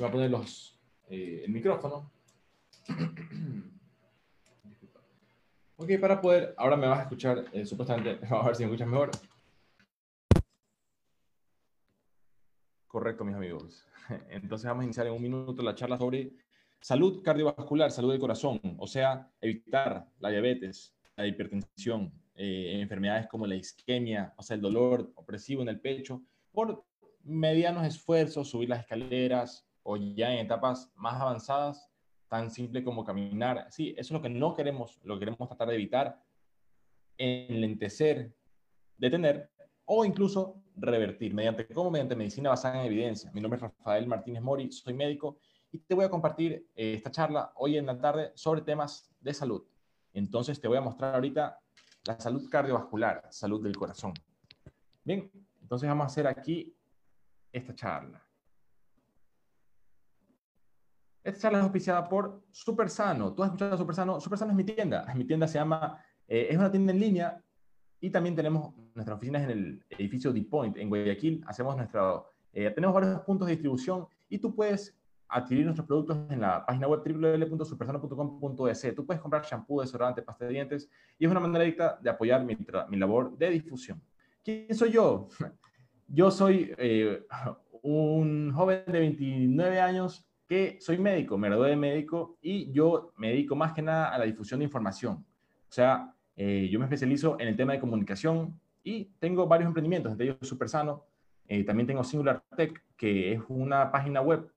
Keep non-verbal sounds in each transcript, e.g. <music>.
Voy a poner los, eh, el micrófono. ok, para poder, ahora me vas a escuchar, eh, supuestamente, vamos <laughs> a ver si me escuchas mejor. Correcto, mis amigos. <laughs> Entonces vamos a iniciar en un minuto la charla sobre salud cardiovascular, salud del corazón, o sea, evitar la diabetes, la hipertensión, eh, enfermedades como la isquemia, o sea, el dolor opresivo en el pecho, por medianos esfuerzos, subir las escaleras o ya en etapas más avanzadas, tan simple como caminar. Sí, eso es lo que no queremos, lo que queremos tratar de evitar, enlentecer, detener o incluso revertir. ¿Mediante cómo? Mediante medicina basada en evidencia. Mi nombre es Rafael Martínez Mori, soy médico y te voy a compartir eh, esta charla hoy en la tarde sobre temas de salud. Entonces te voy a mostrar ahorita la salud cardiovascular, salud del corazón. Bien, entonces vamos a hacer aquí esta charla. Esta charla es auspiciada por Supersano. ¿Tú has escuchado Supersano? Supersano es mi tienda. <laughs> Mi tienda se llama, eh, es una tienda en línea y también tenemos nuestras oficinas en el edificio D-Point en Guayaquil. Hacemos nuestro, eh, tenemos varios puntos de distribución y tú puedes adquirir nuestros productos en la página web www.supersano.com.es. Tú puedes comprar shampoo, desodorante, pasta de dientes y es una manera directa de apoyar mi, mi labor de difusión. ¿Quién soy yo? <laughs> Yo soy eh, un joven de 29 años que soy médico, me gradué de médico y yo me dedico más que nada a la difusión de información. O sea, eh, yo me especializo en el tema de comunicación y tengo varios emprendimientos, entre ellos Supersano. Eh, también tengo Singular Tech, que es una página web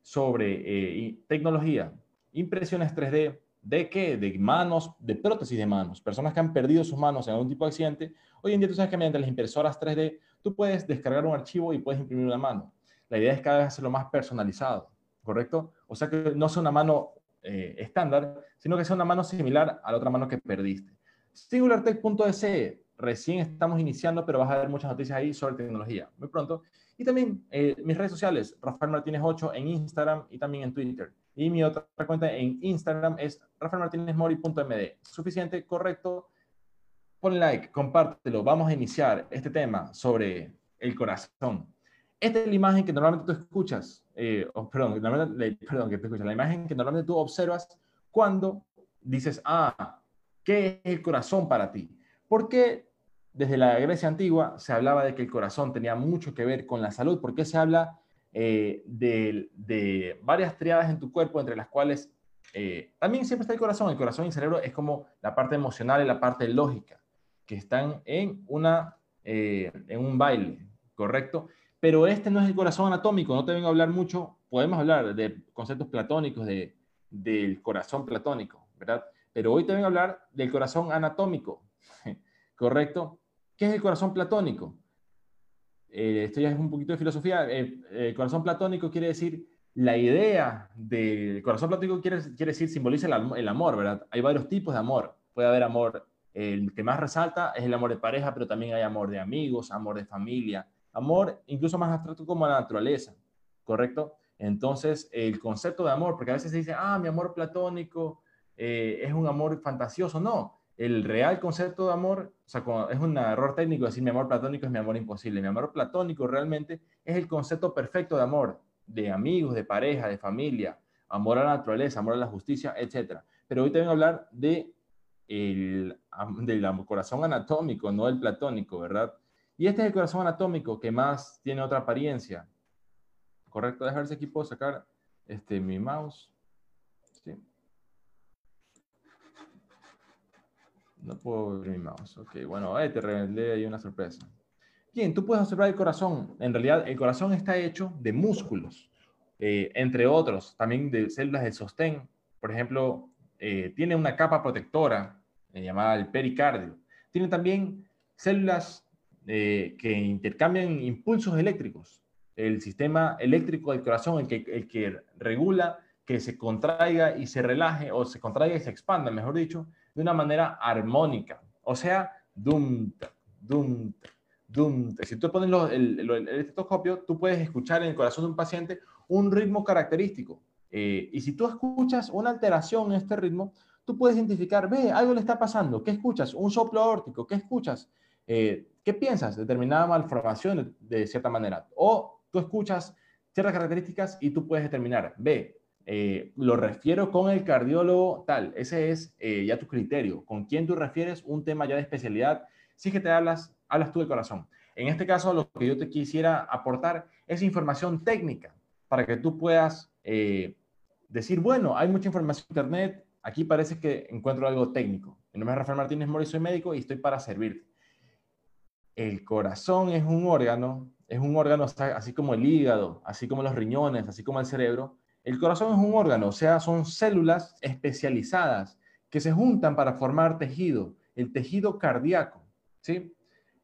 sobre tecnología, impresiones 3D, ¿de qué? De manos, de prótesis de manos. Personas que han perdido sus manos en algún tipo de accidente. Hoy en día tú sabes que mediante las impresoras 3D tú puedes descargar un archivo y puedes imprimir una mano. La idea es cada vez hacerlo más personalizado, ¿correcto? O sea que no sea una mano eh, estándar, sino que sea una mano similar a la otra mano que perdiste. SingularTech.es, recién estamos iniciando, pero vas a ver muchas noticias ahí sobre tecnología muy pronto. Y también eh, mis redes sociales, Rafael Martínez 8 en Instagram y también en Twitter. Y mi otra cuenta en Instagram es rafaelmartinezmori.md. Suficiente, correcto Pon like, compártelo. Vamos a iniciar este tema sobre el corazón. Esta es la imagen que normalmente tú escuchas, eh, perdón, perdón, que te escuchas, la imagen que normalmente tú observas cuando dices, ah, ¿qué es el corazón para ti? Porque desde la Grecia antigua se hablaba de que el corazón tenía mucho que ver con la salud. ¿Por qué se habla eh, de, varias triadas en tu cuerpo, entre las cuales eh, también siempre está el corazón? El corazón y el cerebro es como la parte emocional y la parte lógica que están en, una, eh, en un baile, ¿correcto? Pero este no es el corazón anatómico, no te vengo a hablar mucho, podemos hablar de conceptos platónicos, de, del corazón platónico, ¿verdad? Pero hoy te vengo a hablar del corazón anatómico, <laughs> ¿correcto? ¿Qué es el corazón platónico? Eh, esto ya es un poquito de filosofía. Eh, el corazón platónico quiere decir la idea del corazón platónico quiere, quiere decir simboliza el, el, amor, ¿verdad? Hay varios tipos de amor. Puede haber amor el que más resalta es el amor de pareja, pero también hay amor de amigos, amor de familia, amor incluso más abstracto como la naturaleza, ¿correcto? Entonces, el concepto de amor, porque a veces se dice, ah, mi amor platónico eh, es un amor fantasioso, no. El real concepto de amor, o sea, es un error técnico decir mi amor platónico es mi amor imposible. Mi amor platónico realmente es el concepto perfecto de amor, de amigos, de pareja, de familia, amor a la naturaleza, amor a la justicia, etc. Pero hoy te vengo a hablar de el, del corazón anatómico, no el platónico, ¿verdad? Y este es el corazón anatómico que más tiene otra apariencia. ¿Correcto? Dejar ese equipo sacar este, mi mouse. Sí. No puedo ver mi mouse. Ok, bueno, eh, te revelé ahí una sorpresa. Bien, tú puedes observar el corazón. En realidad, el corazón está hecho de músculos, eh, entre otros, también de células de sostén. Por ejemplo, eh, tiene una capa protectora eh, llamada el pericardio. Tiene también células eh, que intercambian impulsos eléctricos. El sistema eléctrico del corazón, el que, el que regula que se contraiga y se relaje, o se contraiga y se expanda, mejor dicho, de una manera armónica. O sea, dum, dum, dum. Si tú pones el, el, estetoscopio, tú puedes escuchar en el corazón de un paciente un ritmo característico. Eh, y si tú escuchas una alteración en este ritmo, tú puedes identificar, ve, algo le está pasando. ¿Qué escuchas? Un soplo aórtico. ¿Qué escuchas? Eh, ¿Qué piensas? Determinada malformación de, cierta manera. O tú escuchas ciertas características y tú puedes determinar, ve, eh, lo refiero con el cardiólogo tal, ese es eh, ya tu criterio, con quién tú refieres un tema ya de especialidad, si es que te hablas, hablas tú del corazón. En este caso, lo que yo te quisiera aportar es información técnica para que tú puedas eh, decir, bueno, hay mucha información en Internet, aquí parece que encuentro algo técnico. Mi nombre es Rafael Martínez Mori, soy médico y estoy para servirte. El corazón es un órgano, es un órgano así como el hígado, así como los riñones, así como el cerebro, el corazón es un órgano, o sea, son células especializadas que se juntan para formar tejido, el tejido cardíaco, ¿sí?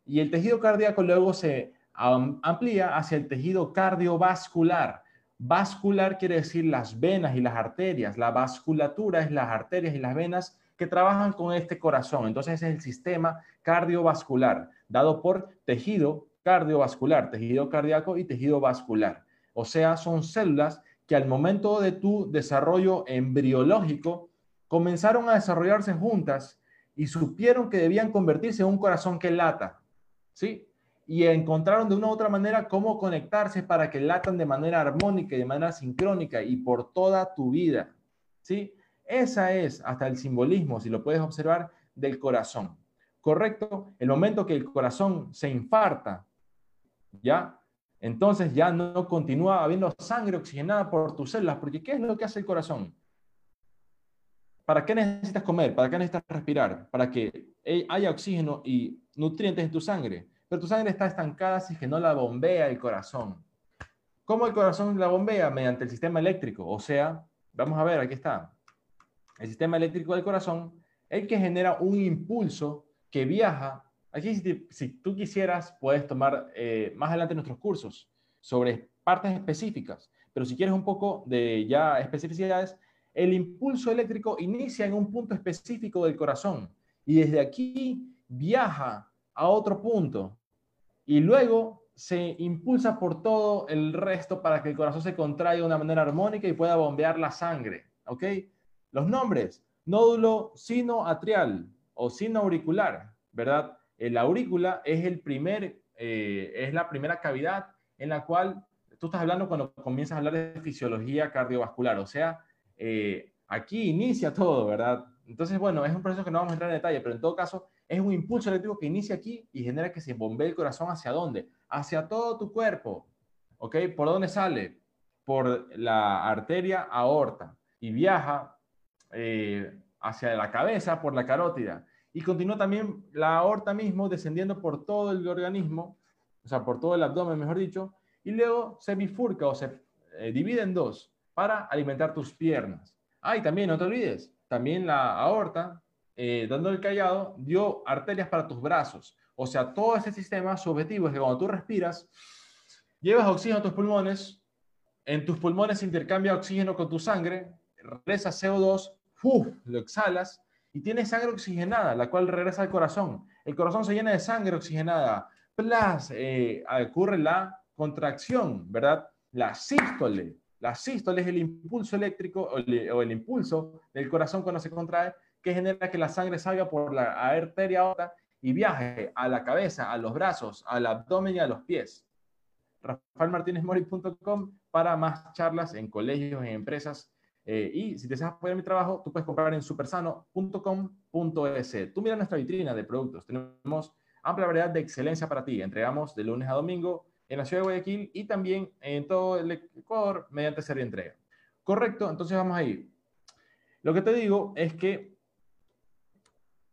Y el tejido cardíaco luego se amplía hacia el tejido cardiovascular. Vascular quiere decir las venas y las arterias. La vasculatura es las arterias y las venas trabajan con este corazón. Entonces es el sistema cardiovascular, dado por tejido cardiovascular, tejido cardíaco y tejido vascular. O sea, son células que al momento de tu desarrollo embriológico comenzaron a desarrollarse juntas y supieron que debían convertirse en un corazón que lata, ¿sí? Y encontraron de una u otra manera cómo conectarse para que latan de manera armónica y de manera sincrónica y por toda tu vida, ¿sí? Esa es hasta el simbolismo, si lo puedes observar, del corazón. ¿Correcto? El momento que el corazón se infarta, ¿ya? entonces ya no continúa habiendo sangre oxigenada por tus células, porque ¿qué es lo que hace el corazón? ¿Para qué necesitas comer? ¿Para qué necesitas respirar? Para que haya oxígeno y nutrientes en tu sangre. Pero tu sangre está estancada si es que no la bombea el corazón. ¿Cómo el corazón la bombea? Mediante el sistema eléctrico. O sea, vamos a ver, aquí está. El sistema eléctrico del corazón, el que genera un impulso que viaja Aquí, si, tú quisieras, puedes tomar eh, más adelante nuestros cursos sobre partes específicas, pero si quieres un poco de ya especificidades, el impulso eléctrico inicia en un punto específico del corazón y desde aquí viaja a otro punto y luego se impulsa por todo el resto para que el corazón se contraiga de una manera armónica y pueda bombear la sangre. ¿Ok? Los nombres, nódulo sinoatrial o sinoauricular, ¿verdad? la aurícula es, el primer, eh, es la primera cavidad en la cual tú estás hablando cuando comienzas a hablar de fisiología cardiovascular, o sea, eh, aquí inicia todo, ¿verdad? Entonces, bueno, es un proceso que no vamos a entrar en detalle, pero en todo caso es un impulso eléctrico que inicia aquí y genera que se bombee el corazón hacia dónde? Hacia todo tu cuerpo, ¿ok? ¿Por dónde sale? Por la arteria aorta y viaja eh, hacia la cabeza por la carótida y continúa también la aorta mismo descendiendo por todo el organismo, o sea, por todo el abdomen, mejor dicho, y luego se bifurca o se eh, divide en dos para alimentar tus piernas. Ah, también no te olvides, también la aorta, eh, dando el callado, dio arterias para tus brazos. O sea, todo ese sistema, su objetivo es que cuando tú respiras, llevas oxígeno a tus pulmones, en tus pulmones intercambia oxígeno con tu sangre, regresa CO2, ¡uf! lo exhalas, y tiene sangre oxigenada, la cual regresa al corazón. El corazón se llena de sangre oxigenada. Plus, eh, ocurre la contracción, ¿verdad? La sístole. La sístole es el impulso eléctrico o, el impulso del corazón cuando se contrae que genera que la sangre salga por la arteria aorta y viaje a la cabeza, a los brazos, al abdomen y a los pies. RafaelMartinezMori.com para más charlas en colegios, en empresas eh, y si deseas apoyar mi trabajo, tú puedes comprar en supersano.com.es. Tú mira nuestra vitrina de productos. Tenemos amplia variedad de excelencia para ti. Entregamos de lunes a domingo en la ciudad de Guayaquil y también en todo el Ecuador mediante serie entrega. Correcto, entonces vamos a ir. Lo que te digo es que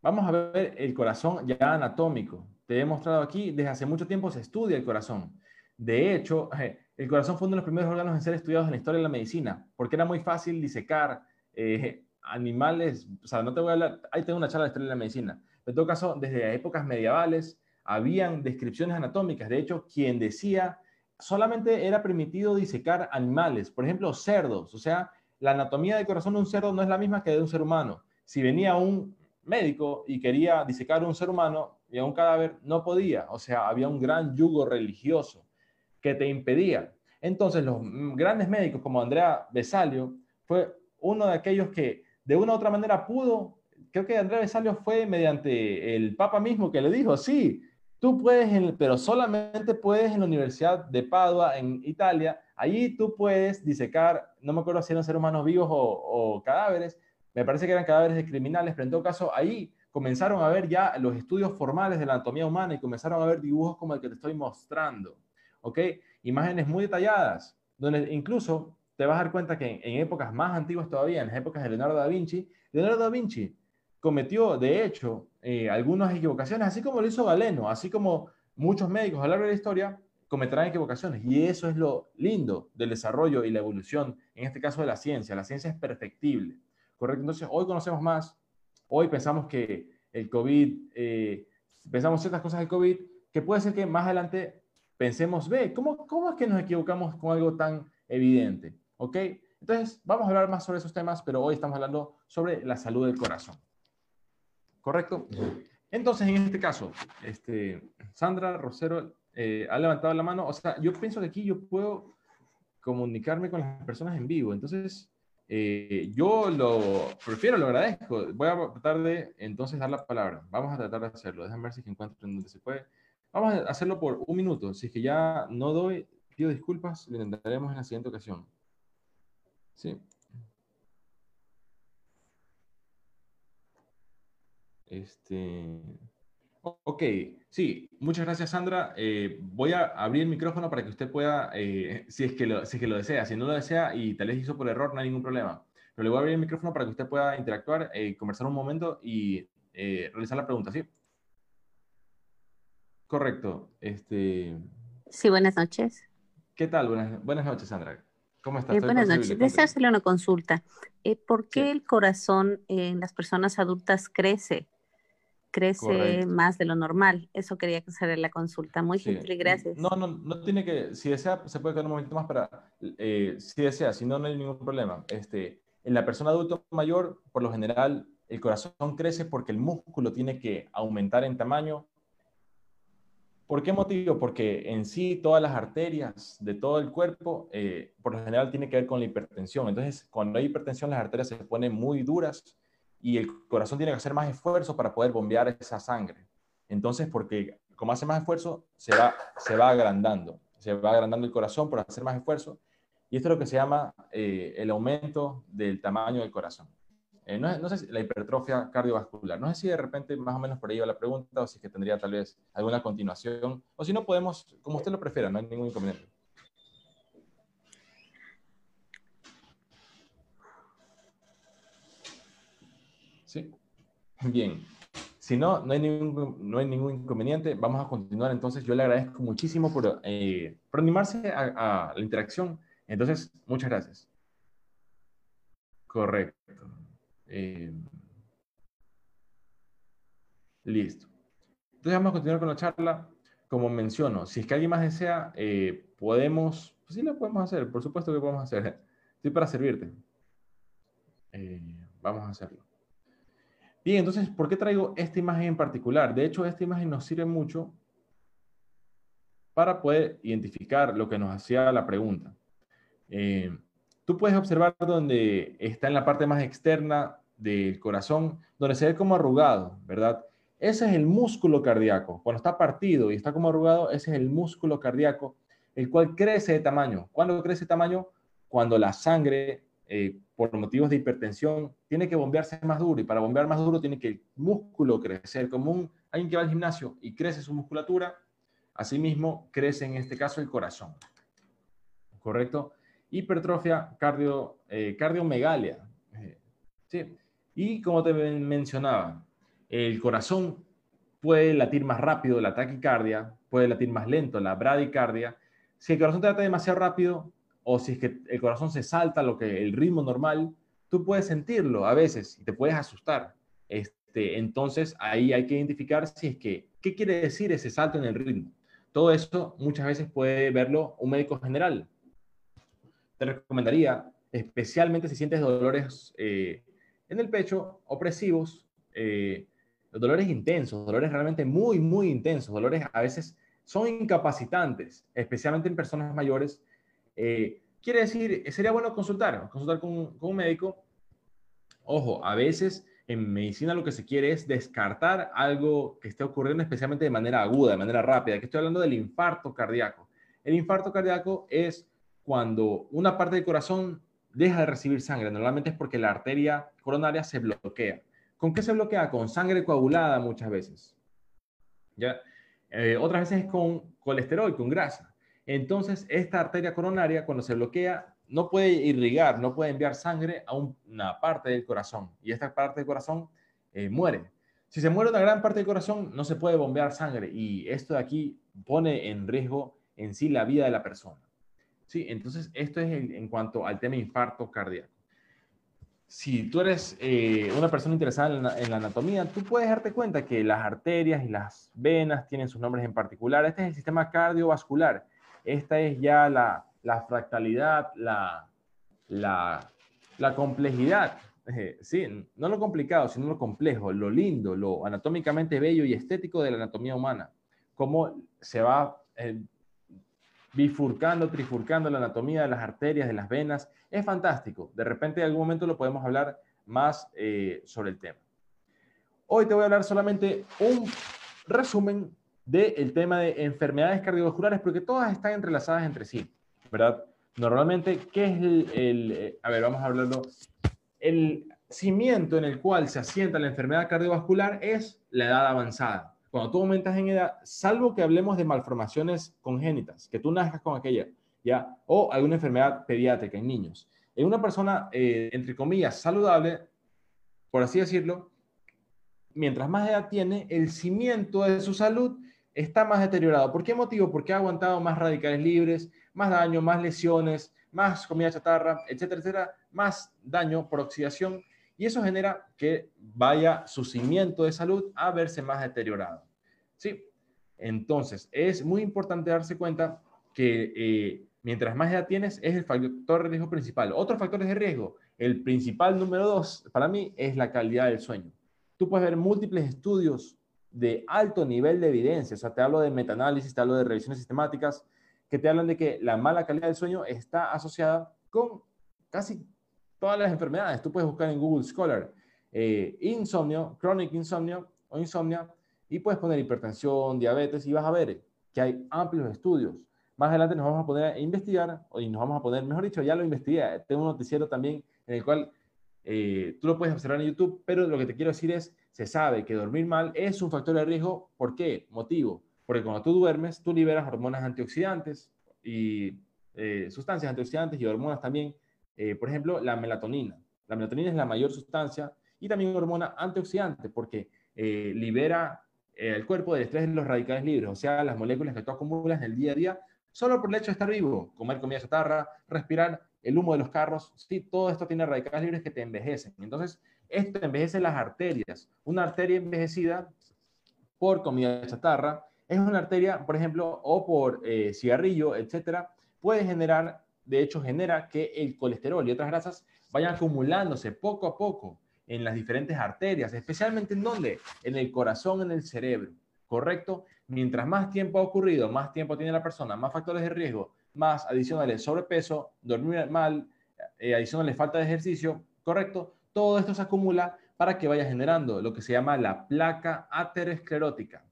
vamos a ver el corazón ya anatómico. Te he mostrado aquí, desde hace mucho tiempo se estudia el corazón. De hecho, <laughs> el corazón fue uno de los primeros órganos en ser estudiados en la historia de la medicina, porque era muy fácil disecar eh, animales, o sea, no te voy a hablar, ahí tengo una charla de historia de la medicina, en todo caso, desde épocas medievales, habían descripciones anatómicas, de hecho, quien decía, solamente era permitido disecar animales, por ejemplo, cerdos, o sea, la anatomía del corazón de un cerdo no es la misma que de un ser humano. Si venía un médico y quería disecar un ser humano y a un cadáver, no podía, o sea, había un gran yugo religioso que te impedía. Entonces, los grandes médicos como Andrea Besalio fue uno de aquellos que de una u otra manera pudo, creo que Andrea Besalio fue mediante el Papa mismo que le dijo, sí, Tú puedes, pero solamente puedes en la Universidad de Padua, en Italia. Allí tú puedes disecar, no me acuerdo si eran seres humanos vivos o, cadáveres, me parece que eran cadáveres de criminales, pero en todo caso ahí comenzaron a ver ya los estudios formales de la anatomía humana y comenzaron a ver dibujos como el que te estoy mostrando. ¿Ok? Imágenes muy detalladas, donde incluso te vas a dar cuenta que en, épocas más antiguas todavía, en las épocas de Leonardo da Vinci, Leonardo da Vinci cometió, de hecho, eh, algunas equivocaciones, así como lo hizo Galeno, así como muchos médicos a lo largo de la historia cometerán equivocaciones. Y eso es lo lindo del desarrollo y la evolución, en este caso de la ciencia. La ciencia es perfectible, ¿correcto? Entonces, hoy conocemos más, hoy pensamos que el COVID, eh, pensamos ciertas cosas del COVID, que puede ser que más adelante pensemos, ve, ¿cómo, ¿cómo es que nos equivocamos con algo tan evidente? ¿Ok? Entonces, vamos a hablar más sobre esos temas, pero hoy estamos hablando sobre la salud del corazón. ¿Correcto? Entonces, en este caso, este, Sandra Rosero eh, ha levantado la mano. O sea, yo pienso que aquí yo puedo comunicarme con las personas en vivo. Entonces, eh, yo lo prefiero, lo agradezco. Voy a tratar de entonces dar la palabra. Vamos a tratar de hacerlo. Déjame ver si encuentro en donde se puede. Vamos a hacerlo por un minuto. Si es que ya no doy, pido disculpas, lo intentaremos en la siguiente ocasión. Sí. Este, ok, sí, muchas gracias Sandra. Eh, voy a abrir el micrófono para que usted pueda, eh, <laughs> si, es que lo, si es que lo desea, si no lo desea y tal vez hizo por error, no hay ningún problema. Pero le voy a abrir el micrófono para que usted pueda interactuar, eh, conversar un momento y realizar la pregunta, ¿sí? Correcto. Este... Sí, buenas noches. ¿Qué tal? Buenas, buenas noches, Sandra. ¿Cómo estás? buenas noches. Deseo hacerle una consulta. ¿Por qué el corazón en las personas adultas crece? crece más de lo normal. Eso quería hacer la consulta. Muy gentil, gracias. No, no, no tiene que, si desea, se puede quedar un momento más para, eh, si desea, si no, no hay ningún problema. Este, en la persona adulta mayor, por lo general, el corazón crece porque el músculo tiene que aumentar en tamaño. ¿Por qué motivo? Porque en sí todas las arterias de todo el cuerpo, eh, por lo general, tiene que ver con la hipertensión. Entonces, cuando hay hipertensión, las arterias se ponen muy duras y el corazón tiene que hacer más esfuerzo para poder bombear esa sangre. Entonces, porque como hace más esfuerzo, se va, se va agrandando, se va agrandando el corazón por hacer más esfuerzo, y esto es lo que se llama eh, el aumento del tamaño del corazón. Eh, no, no, sé si la hipertrofia cardiovascular. No sé si de repente más o menos por ahí va la pregunta o si es que tendría tal vez alguna continuación. O si no, podemos, como usted lo prefiera, no hay ningún inconveniente. Sí. Bien. Si no, no hay, ningún, no hay ningún inconveniente. Vamos a continuar. Entonces, yo le agradezco muchísimo por, eh, animarse a, la interacción. Entonces, muchas gracias. Correcto. Eh, listo. Entonces, vamos a continuar con la charla. Como menciono, si es que alguien más desea, eh, podemos, pues sí lo podemos hacer, por supuesto que podemos hacer. Estoy para servirte. vamos a hacerlo. Bien, entonces, ¿por qué traigo esta imagen en particular? De hecho, esta imagen nos sirve mucho para poder identificar lo que nos hacía la pregunta. Eh, tú puedes observar donde está en la parte más externa del corazón, donde se ve como arrugado, ¿verdad? Ese es el músculo cardíaco. Cuando está partido y está como arrugado, ese es el músculo cardíaco, el cual crece de tamaño. ¿Cuándo crece de tamaño? Cuando la sangre eh, por motivos de hipertensión, tiene que bombearse más duro y para bombear más duro tiene que el músculo crecer, como un, alguien que va al gimnasio y crece su musculatura, asimismo crece en este caso el corazón. ¿Correcto? Hipertrofia, cardio, eh. Eh, ¿sí? Y como te mencionaba, el corazón puede latir más rápido, la taquicardia, puede latir más lento, la bradicardia. Si el corazón te late demasiado rápido, o si es que el corazón se salta lo que el ritmo normal, tú puedes sentirlo a veces y te puedes asustar. Este, entonces ahí hay que identificar si es que, ¿qué quiere decir ese salto en el ritmo? Todo eso muchas veces puede verlo un médico general. Te recomendaría, especialmente si sientes dolores eh, en el pecho, opresivos, eh, dolores intensos, dolores realmente muy, muy intensos, dolores a veces son incapacitantes, especialmente en personas mayores eh, quiere decir, sería bueno consultar, consultar con, un médico. Ojo, a veces en medicina lo que se quiere es descartar algo que esté ocurriendo especialmente de manera aguda, de manera rápida. Que estoy hablando del infarto cardíaco. El infarto cardíaco es cuando una parte del corazón deja de recibir sangre. Normalmente es porque la arteria coronaria se bloquea. ¿Con qué se bloquea? Con sangre coagulada muchas veces. ¿Ya? Eh, otras veces es con colesterol, con grasa. Entonces, esta arteria coronaria, cuando se bloquea, no puede irrigar, no puede enviar sangre a una parte del corazón. Y esta parte del corazón eh, muere. Si se muere una gran parte del corazón, no se puede bombear sangre. Y esto de aquí pone en riesgo en sí la vida de la persona. ¿Sí? Entonces, esto es en, cuanto al tema infarto cardíaco. Si tú eres eh, una persona interesada en la, en la, anatomía, tú puedes darte cuenta que las arterias y las venas tienen sus nombres en particular. Este es el sistema cardiovascular. Esta es ya la, la fractalidad, la, la, la complejidad. Eh, sí, no lo complicado, sino lo complejo, lo lindo, lo anatómicamente bello y estético de la anatomía humana. Cómo se va eh, bifurcando, trifurcando la anatomía de las arterias, de las venas. Es fantástico. De repente, en algún momento lo podemos hablar más eh, sobre el tema. Hoy te voy a hablar solamente un resumen del tema de enfermedades cardiovasculares, porque todas están entrelazadas entre sí, ¿verdad? Normalmente, ¿qué es el, eh, a ver, vamos a hablarlo, el cimiento en el cual se asienta la enfermedad cardiovascular es la edad avanzada cuando tú aumentas en edad, salvo que hablemos de malformaciones congénitas, que tú nazcas con aquella, ¿ya? O alguna enfermedad pediátrica en niños. En una persona, eh, entre comillas, saludable, por así decirlo, mientras más edad tiene, el cimiento de su salud está más deteriorado. ¿Por qué motivo? Porque ha aguantado más radicales libres, más daño, más lesiones, más comida chatarra, etcétera, etcétera, más daño por oxidación y eso genera que vaya su cimiento de salud a verse más deteriorado. ¿Sí? Entonces, es muy importante darse cuenta que eh, mientras más edad tienes, es el factor de riesgo principal. Otros factores de riesgo, el principal número dos para mí es la calidad del sueño. Tú puedes ver múltiples estudios de alto nivel de evidencia, o sea, te hablo de metaanálisis, te hablo de revisiones sistemáticas, que te hablan de que la mala calidad del sueño está asociada con casi todas las enfermedades. Tú puedes buscar en Google Scholar eh, insomnio, chronic insomnio o insomnia y puedes poner hipertensión, diabetes y vas a ver que hay amplios estudios. Más adelante nos vamos a poner a investigar y nos vamos a poner, mejor dicho, ya lo investigué. Tengo un noticiero también en el cual eh, tú lo puedes observar en YouTube, pero lo que te quiero decir es, se sabe que dormir mal es un factor de riesgo. ¿Por qué? Motivo. Porque cuando tú duermes, tú liberas hormonas antioxidantes y eh, sustancias antioxidantes y hormonas también eh, por ejemplo, la melatonina. La melatonina es la mayor sustancia y también hormona antioxidante porque eh, libera eh, el cuerpo del estrés los radicales libres, o sea, las moléculas que tú acumulas en el día a día solo por el hecho de estar vivo, comer comida chatarra, respirar el humo de los carros, sí, todo esto tiene radicales libres que te envejecen. Entonces, esto envejece las arterias. Una arteria envejecida por comida chatarra es una arteria, por ejemplo, o por cigarrillo, etcétera, puede generar de hecho genera que el colesterol y otras grasas vayan acumulándose poco a poco en las diferentes arterias, especialmente en dónde? En el corazón, en el cerebro, ¿correcto? Mientras más tiempo ha ocurrido, más tiempo tiene la persona, más factores de riesgo, más adicionales sobrepeso, dormir mal, eh, adicionales falta de ejercicio, ¿correcto? Todo esto se acumula para que vaya generando lo que se llama la placa aterosclerótica.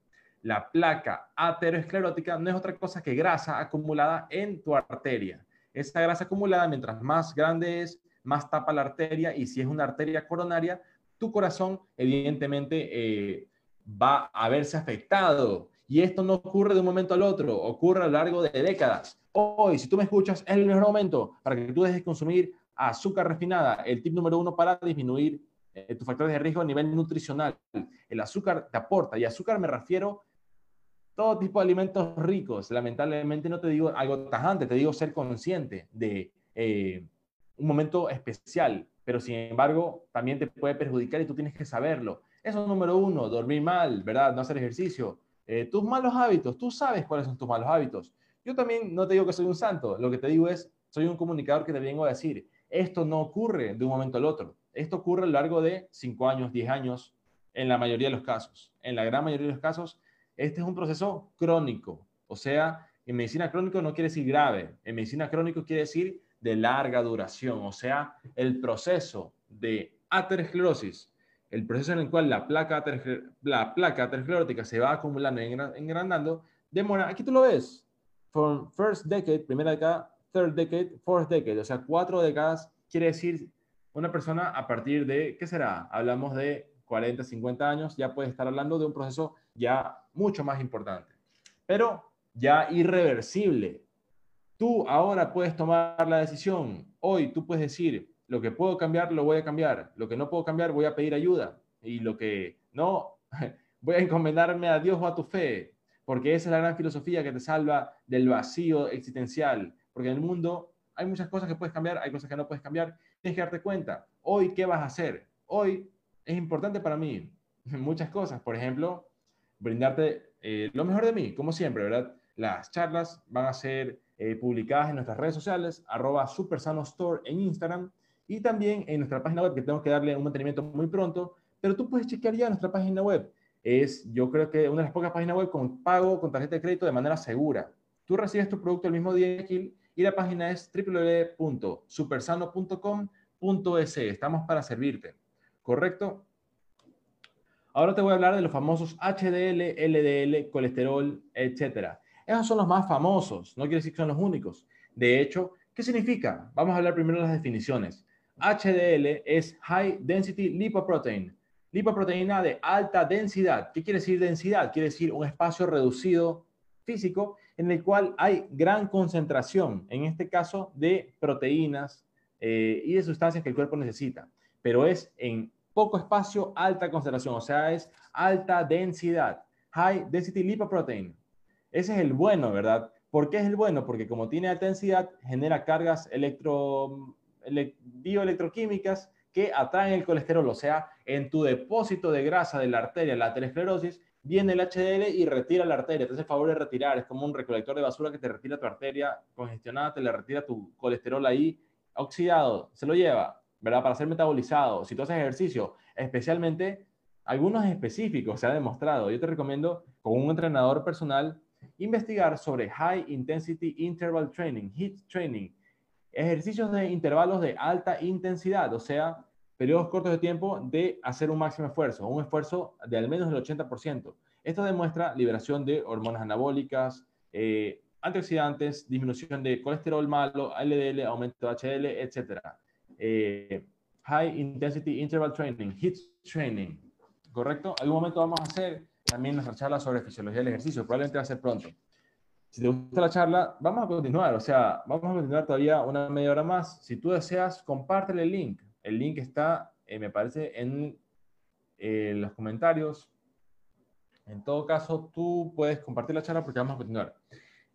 La placa aterosclerótica no es otra cosa que grasa acumulada en tu arteria. Esa grasa acumulada, mientras más grande es, más tapa la arteria y si es una arteria coronaria, tu corazón evidentemente eh, va a verse afectado. Y esto no ocurre de un momento al otro, ocurre a lo largo de décadas. Hoy, si tú me escuchas, es el mejor momento para que tú dejes de consumir azúcar refinada, el tip número uno para disminuir eh, tus factores de riesgo a nivel nutricional. El azúcar te aporta, y azúcar me refiero todo tipo de alimentos ricos. Lamentablemente no te digo algo tajante, te digo ser consciente de eh, un momento especial, pero sin embargo también te puede perjudicar y tú tienes que saberlo. Eso es número uno, dormir mal, ¿verdad? No hacer ejercicio. Eh, tus malos hábitos, tú sabes cuáles son tus malos hábitos. Yo también no te digo que soy un santo, lo que te digo es, soy un comunicador que te vengo a decir, esto no ocurre de un momento al otro. Esto ocurre a lo largo de 5 años, 10 años, en la mayoría de los casos. En la gran mayoría de los casos, este es un proceso crónico. O sea, en medicina crónico no quiere decir grave. En medicina crónico quiere decir de larga duración. O sea, el proceso de aterosclerosis el proceso en el cual la placa, la placa aterosclerótica se va acumulando y engrandando, demora, aquí tú lo ves, from first decade, primera década, third decade, fourth decade, o sea, cuatro décadas, quiere decir una persona a partir de, ¿qué será? Hablamos de 40, 50 años, ya puede estar hablando de un proceso ya mucho más importante, pero ya irreversible. Tú ahora puedes tomar la decisión, hoy tú puedes decir, lo que puedo cambiar, lo voy a cambiar, lo que no puedo cambiar, voy a pedir ayuda, y lo que no, <laughs> voy a encomendarme a Dios o a tu fe, porque esa es la gran filosofía que te salva del vacío existencial, porque en el mundo hay muchas cosas que puedes cambiar, hay cosas que no puedes cambiar, tienes que darte cuenta, hoy, ¿qué vas a hacer? Hoy es importante para mí <laughs> muchas cosas, por ejemplo, brindarte eh, lo mejor de mí, como siempre, ¿verdad? Las charlas van a ser eh, publicadas en nuestras redes sociales, arroba supersanostore en Instagram y también en nuestra página web, que tenemos que darle un mantenimiento muy pronto, pero tú puedes chequear ya nuestra página web es, yo creo que una de las pocas páginas web con pago con tarjeta de crédito de manera segura. Tú recibes tu producto el mismo día aquí y la página es www.supersano.com.es. Estamos para servirte. ¿Correcto? Ahora te voy a hablar de los famosos HDL, LDL, colesterol, etc. Esos son los más famosos, no quiere decir que son los únicos. De hecho, ¿qué significa? Vamos a hablar primero de las definiciones. HDL es High Density Lipoprotein Lipoproteína de alta densidad. ¿Qué quiere decir densidad? Quiere decir un espacio reducido físico en el cual hay gran concentración, en este caso, de proteínas eh, y de sustancias que el cuerpo necesita. Pero es en poco espacio, alta concentración, o sea, es alta densidad. High density lipoprotein. Ese es el bueno, ¿verdad? ¿Por qué es el bueno? Porque como tiene alta densidad, genera cargas electro, bioelectroquímicas que atraen el colesterol, o sea, en tu depósito de grasa de la arteria, la aterosclerosis, viene el HDL y retira la arteria, te hace favor de retirar, es como un recolector de basura que te retira tu arteria congestionada, te le retira tu colesterol ahí oxidado, se lo lleva, ¿verdad? Para ser metabolizado. Si tú haces ejercicio, especialmente algunos específicos, se ha demostrado, yo te recomiendo con un entrenador personal investigar sobre High Intensity Interval Training, HIIT Training, ejercicios de intervalos de alta intensidad, o sea, periodos cortos de tiempo de hacer un máximo esfuerzo, un esfuerzo de al menos el 80%. Esto demuestra liberación de hormonas anabólicas, eh, antioxidantes, disminución de colesterol malo, LDL, aumento de HDL, etc. Eh, high Intensity Interval Training, HIIT Training, ¿correcto? Algún momento vamos a hacer también nuestra charla sobre fisiología del ejercicio, probablemente va a ser pronto. Si te gusta la charla, vamos a continuar, o sea, vamos a continuar todavía una media hora más. Si tú deseas, compártele el link, el link está, eh, me parece, en eh, los comentarios. En todo caso, tú puedes compartir la charla porque vamos a continuar.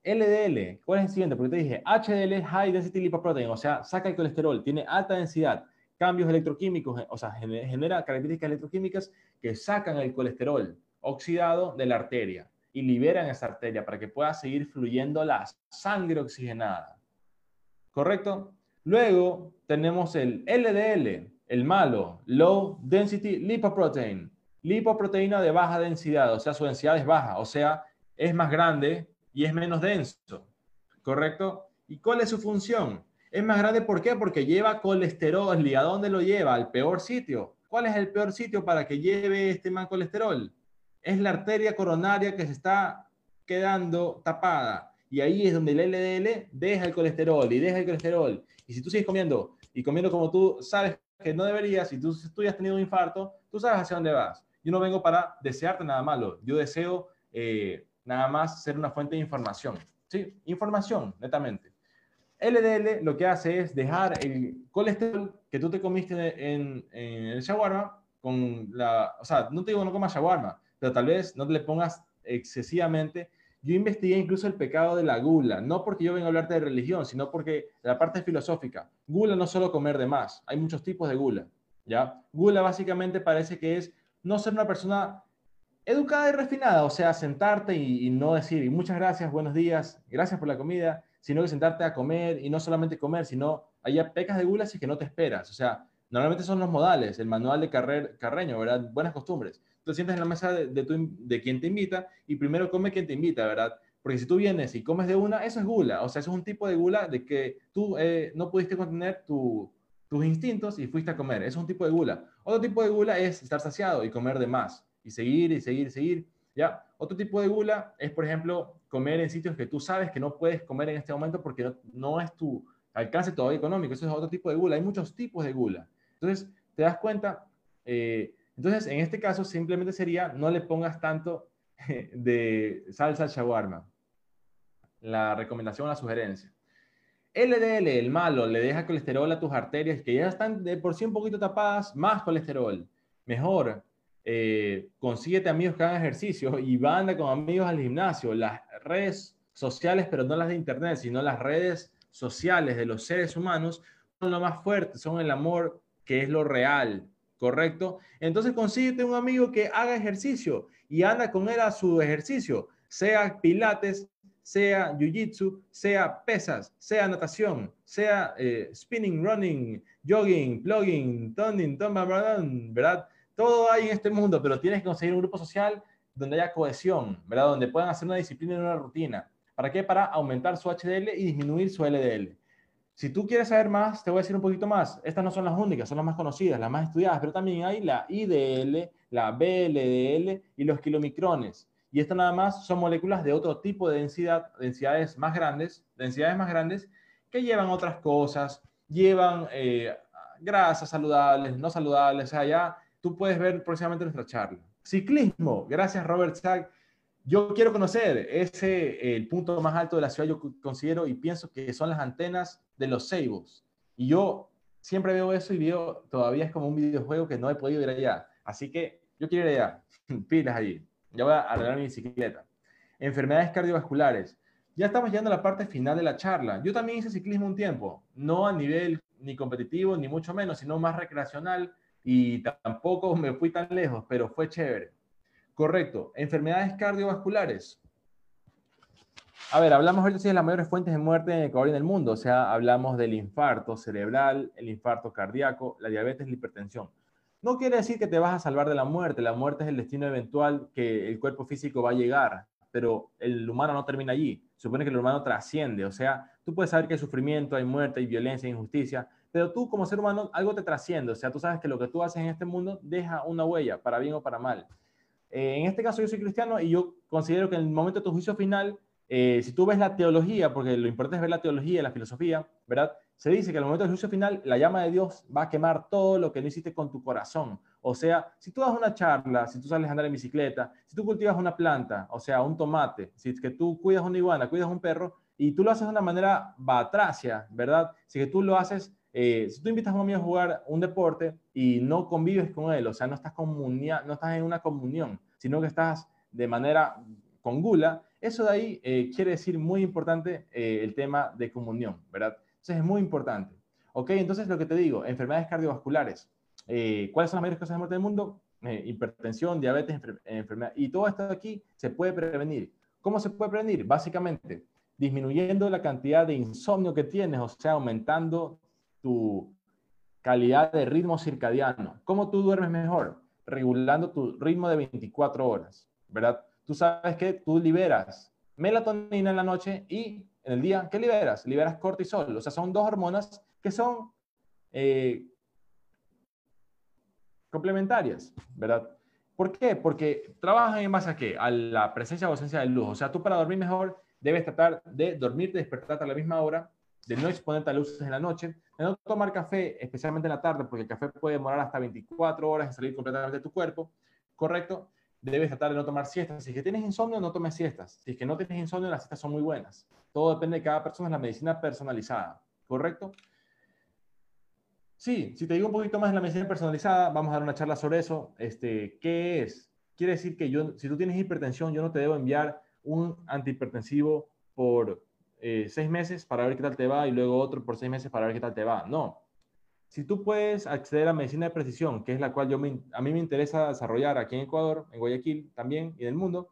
LDL, ¿cuál es el siguiente? Porque te dije, HDL, High Density Lipoprotein, o sea, saca el colesterol, tiene alta densidad, cambios electroquímicos, o sea, genera características electroquímicas que sacan el colesterol oxidado de la arteria y liberan esa arteria para que pueda seguir fluyendo la sangre oxigenada. ¿Correcto? Luego tenemos el LDL, el malo, Low Density Lipoprotein, lipoproteína de baja densidad, o sea, su densidad es baja, o sea, es más grande y es menos denso, ¿correcto? ¿Y cuál es su función? Es más grande, ¿por qué? Porque lleva colesterol. ¿Y a dónde lo lleva? Al peor sitio. ¿Cuál es el peor sitio para que lleve este mal colesterol? Es la arteria coronaria que se está quedando tapada. Y ahí es donde el LDL deja el colesterol y deja el colesterol y si tú sigues comiendo y comiendo como tú sabes que no deberías, si tú, tú ya has tenido un infarto, tú sabes hacia dónde vas. Yo no vengo para desearte nada malo. Yo deseo eh, nada más ser una fuente de información. ¿Sí? Información, netamente. LDL lo que hace es dejar el colesterol que tú te comiste en, el shawarma con la... O sea, no te digo no comas shawarma, pero tal vez no te le pongas excesivamente yo investigué incluso el pecado de la gula, no porque yo venga a hablarte de religión, sino porque la parte filosófica. Gula no solo comer de más, hay muchos tipos de gula, ¿ya? Gula básicamente parece que es no ser una persona educada y refinada, o sea, sentarte y, no decir muchas gracias, buenos días, gracias por la comida, sino que sentarte a comer y no solamente comer, sino haya pecas de gula si que no te esperas, o sea, normalmente son los modales, el manual de Carreño, ¿verdad? Buenas costumbres tú sientas en la mesa de, de, quien te invita y primero come quien te invita, ¿verdad? Porque si tú vienes y comes de una, eso es gula. O sea, eso es un tipo de gula de que tú eh, no pudiste contener tu, tus instintos y fuiste a comer. Eso es un tipo de gula. Otro tipo de gula es estar saciado y comer de más y seguir y seguir y seguir. ¿ya? Otro tipo de gula es, por ejemplo, comer en sitios que tú sabes que no puedes comer en este momento porque no, es tu alcance todavía económico. Eso es otro tipo de gula. Hay muchos tipos de gula. Entonces, te das cuenta. Eh, entonces, en este caso, simplemente sería no le pongas tanto de salsa shawarma. La recomendación, la sugerencia. LDL, el malo, le deja colesterol a tus arterias que ya están de por sí un poquito tapadas, más colesterol. Mejor, eh, consíguete amigos que hagan ejercicio y banda con amigos al gimnasio. Las redes sociales, pero no las de internet, sino las redes sociales de los seres humanos, son lo más fuerte, son el amor que es lo real, ¿correcto? Entonces consíguete un amigo que haga ejercicio y anda con él a su ejercicio, sea pilates, sea jiu-jitsu, sea pesas, sea natación, sea eh, spinning, running, jogging, plugging, toning, ¿verdad? Todo hay en este mundo, pero tienes que conseguir un grupo social donde haya cohesión, ¿verdad? Donde puedan hacer una disciplina y una rutina. ¿Para qué? Para aumentar su HDL y disminuir su LDL. Si tú quieres saber más, te voy a decir un poquito más. Estas no son las únicas, son las más conocidas, las más estudiadas, pero también hay la IDL, la BLDL y los kilomicrones. Y estas nada más son moléculas de otro tipo de densidad, densidades más grandes, densidades más grandes, que llevan otras cosas, llevan eh, grasas saludables, no saludables, o sea, ya tú puedes ver próximamente nuestra charla. Ciclismo, gracias Robert Sack. Yo quiero conocer ese, el punto más alto de la ciudad, yo considero y pienso que son las antenas de los Seibos. Y yo siempre veo eso y veo, todavía es como un videojuego que no he podido ir allá. Así que yo quiero ir allá. <laughs> Pilas allí. Ya voy a arreglar mi bicicleta. Enfermedades cardiovasculares. Ya estamos llegando a la parte final de la charla. Yo también hice ciclismo un tiempo, no a nivel ni competitivo, ni mucho menos, sino más recreacional y tampoco me fui tan lejos, pero fue chévere. Correcto. Enfermedades cardiovasculares. A ver, hablamos ahorita de las mayores fuentes de muerte en Ecuador y en el mundo. O sea, hablamos del infarto cerebral, el infarto cardíaco, la diabetes, la hipertensión. No quiere decir que te vas a salvar de la muerte. La muerte es el destino eventual que el cuerpo físico va a llegar, pero el humano no termina allí. Supone que el humano trasciende. O sea, tú puedes saber que hay sufrimiento, hay muerte, hay violencia, hay injusticia, pero tú como ser humano algo te trasciende. O sea, tú sabes que lo que tú haces en este mundo deja una huella, para bien o para mal. Eh, en este caso yo soy cristiano y yo considero que en el momento de tu juicio final, eh, si tú ves la teología, porque lo importante es ver la teología, la filosofía, ¿verdad? se dice que al momento del juicio final, la llama de Dios va a quemar todo lo que no hiciste con tu corazón. O sea, si tú das una charla, si tú sales a andar en bicicleta, si tú cultivas una planta, o sea, un tomate, si es que tú cuidas una iguana, cuidas un perro, y tú lo haces de una manera batracia, ¿verdad? Si que tú lo haces, eh, si tú invitas a un amigo a jugar un deporte y no convives con él, o sea, no estás, no estás en una comunión, sino que estás de manera con gula, eso de ahí eh, quiere decir muy importante eh, el tema de comunión, ¿verdad? Entonces es muy importante. ¿Ok? Entonces lo que te digo, enfermedades cardiovasculares. Eh, ¿Cuáles son las mayores causas de muerte del mundo? Eh, hipertensión, diabetes, enfermedad. Y todo esto de aquí se puede prevenir. ¿Cómo se puede prevenir? Básicamente, disminuyendo la cantidad de insomnio que tienes, o sea, aumentando tu calidad de ritmo circadiano. ¿Cómo tú duermes mejor? Regulando tu ritmo de 24 horas, ¿verdad? Tú sabes que tú liberas melatonina en la noche y en el día, ¿qué liberas? Liberas cortisol. O sea, son dos hormonas que son eh, complementarias, ¿verdad? ¿Por qué? Porque trabajan en base a qué? A la presencia o ausencia de luz. O sea, tú para dormir mejor debes tratar de dormirte, despertarte a la misma hora, de no exponerte a luces en la noche, no tomar café, especialmente en la tarde, porque el café puede demorar hasta 24 horas en salir completamente de tu cuerpo, ¿correcto? Debes tratar de no tomar siestas. Si es que tienes insomnio, no tomes siestas. Si es que no tienes insomnio, las siestas son muy buenas. Todo depende de cada persona, es la medicina personalizada, ¿correcto? Sí, si te digo un poquito más de la medicina personalizada, vamos a dar una charla sobre eso. Este, ¿Qué es? Quiere decir que yo, si tú tienes hipertensión, yo no te debo enviar un antihipertensivo por eh, seis meses para ver qué tal te va y luego otro por seis meses para ver qué tal te va. No. Si tú puedes acceder a medicina de precisión, que es la cual yo a mí me interesa desarrollar aquí en Ecuador, en Guayaquil también y en el mundo,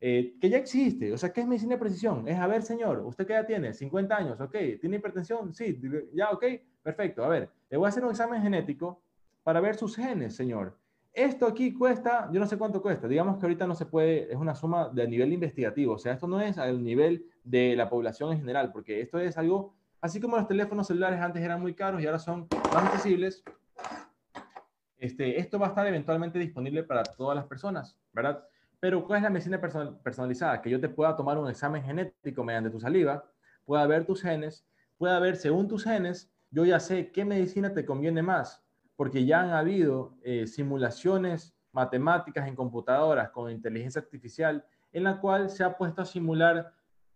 eh, que ya existe. O sea, ¿qué es medicina de precisión? Es, a ver, señor, ¿usted qué edad tiene? 50 años, ok. ¿Tiene hipertensión? Sí, ya, ok. Perfecto. A ver, le voy a hacer un examen genético para ver sus genes, señor. Esto aquí cuesta, yo no sé cuánto cuesta. Digamos que ahorita no se puede, es una suma de nivel investigativo. O sea, esto no es al nivel de la población en general, porque esto es algo, Así como los teléfonos celulares antes eran muy caros y ahora son más accesibles, este, esto va a estar eventualmente disponible para todas las personas, ¿verdad? Pero ¿cuál es la medicina personalizada? Que yo te pueda tomar un examen genético mediante tu saliva, pueda ver tus genes, pueda ver según tus genes, yo ya sé qué medicina te conviene más, porque ya han habido eh, simulaciones matemáticas en computadoras con inteligencia artificial en la cual se ha puesto a simular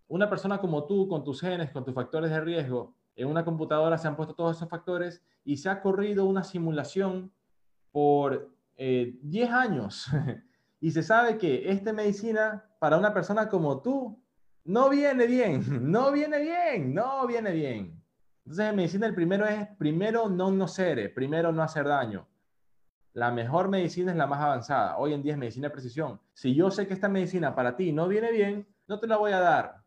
una persona como tú, con tus genes, con tus factores de riesgo, en una computadora se han puesto todos esos factores y se ha corrido una simulación por 10 eh, años. <laughs> y se sabe que esta medicina para una persona como tú no viene bien, <laughs> no viene bien, no viene bien. Entonces en medicina el primero es, primero no nocere, primero no hacer daño. La mejor medicina es la más avanzada. Hoy en día es medicina de precisión. Si yo sé que esta medicina para ti no viene bien, no te la voy a dar.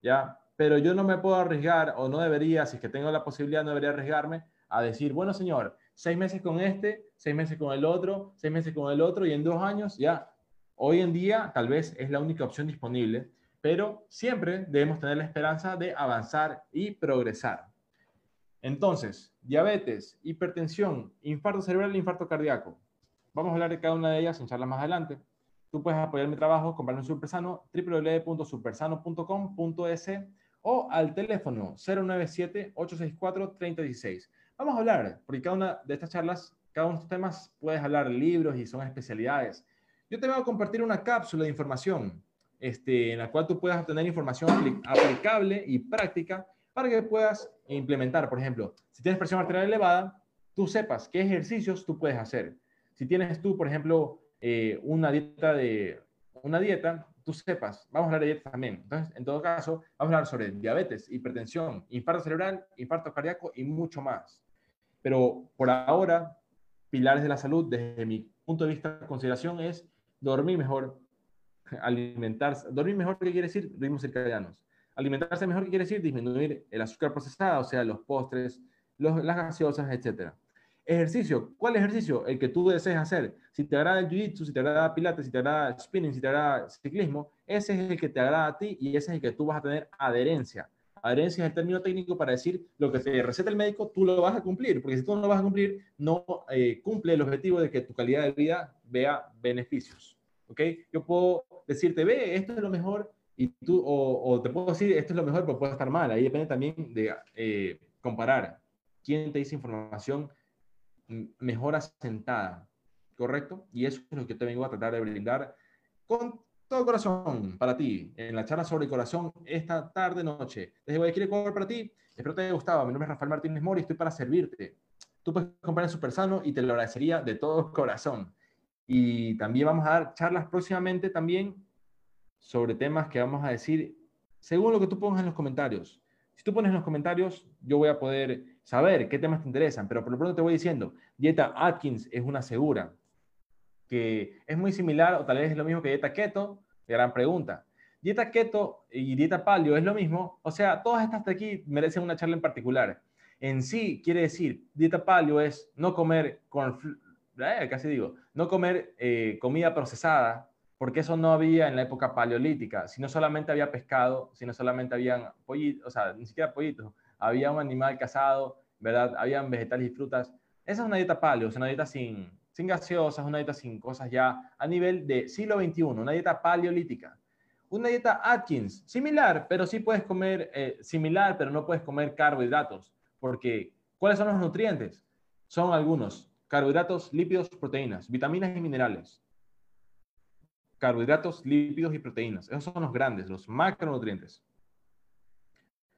¿Ya? Pero yo no me puedo arriesgar o no debería, si es que tengo la posibilidad, no debería arriesgarme a decir, bueno, señor, seis meses con este, seis meses con el otro, seis meses con el otro y en dos años ya. Hoy en día tal vez es la única opción disponible, pero siempre debemos tener la esperanza de avanzar y progresar. Entonces, diabetes, hipertensión, infarto cerebral e infarto cardíaco. Vamos a hablar de cada una de ellas en charlas más adelante. Tú puedes apoyar mi trabajo comprando un Supersano, www.supersano.com.es o al teléfono 097-864-3016. Vamos a hablar, porque cada una de estas charlas, cada uno de estos temas, puedes hablar libros y son especialidades. Yo te voy a compartir una cápsula de información este, en la cual tú puedas obtener información aplicable y práctica para que puedas implementar, por ejemplo, si tienes presión arterial elevada, tú sepas qué ejercicios tú puedes hacer. Si tienes tú, por ejemplo, eh, una dieta de una dieta, tú sepas, vamos a hablar de también. Entonces, en todo caso, vamos a hablar sobre diabetes, hipertensión, infarto cerebral, infarto cardíaco y mucho más. Pero por ahora, pilares de la salud, desde mi punto de vista, consideración es dormir mejor, alimentarse. Dormir mejor, ¿qué quiere decir? Ritmos circadianos. Alimentarse mejor, ¿qué quiere decir? Disminuir el azúcar procesada, o sea, los postres, las gaseosas, etc. Ejercicio. ¿Cuál ejercicio? El que tú desees hacer. Si te agrada el jiu-jitsu, si te agrada pilates, si te agrada spinning, si te agrada ciclismo, ese es el que te agrada a ti y ese es el que tú vas a tener adherencia. Adherencia es el término técnico para decir lo que te receta el médico, tú lo vas a cumplir, porque si tú no lo vas a cumplir, no eh, cumple el objetivo de que tu calidad de vida vea beneficios. ¿Ok? Yo puedo decirte, ve, esto es lo mejor, y tú, o, te puedo decir, esto es lo mejor, pero puede estar mal. Ahí depende también de eh, comparar quién te dice información mejor asentada, ¿correcto? Y eso es lo que te vengo a tratar de brindar con todo corazón para ti, en la charla sobre corazón esta tarde noche. Desde Guayaquil, Ecuador para ti. Espero te haya gustado. Mi nombre es Rafael Martínez Mori, estoy para servirte. Tú puedes comprar en Super Sano y te lo agradecería de todo corazón. Y también vamos a dar charlas próximamente también sobre temas que vamos a decir según lo que tú pongas en los comentarios. Si tú pones en los comentarios, yo voy a poder saber qué temas te interesan, pero por lo pronto te voy diciendo, dieta Atkins es una segura, que es muy similar o tal vez es lo mismo que dieta keto, gran pregunta. Dieta keto y dieta paleo es lo mismo, o sea, todas estas de aquí merecen una charla en particular. En sí quiere decir, dieta paleo es no comer con, eh, casi digo, no comer eh, comida procesada, porque eso no había en la época paleolítica, sino solamente había pescado, sino solamente habían pollitos, o sea, ni siquiera pollitos, había un animal cazado, ¿verdad? Habían vegetales y frutas. Esa es una dieta paleo, es una dieta sin, sin gaseosas, una dieta sin cosas ya a nivel de siglo XXI, una dieta paleolítica. Una dieta Atkins, similar, pero sí puedes comer, eh, similar, pero no puedes comer carbohidratos, porque ¿cuáles son los nutrientes? Son algunos, carbohidratos, lípidos, proteínas, vitaminas y minerales carbohidratos, lípidos y proteínas. Esos son los grandes, los macronutrientes.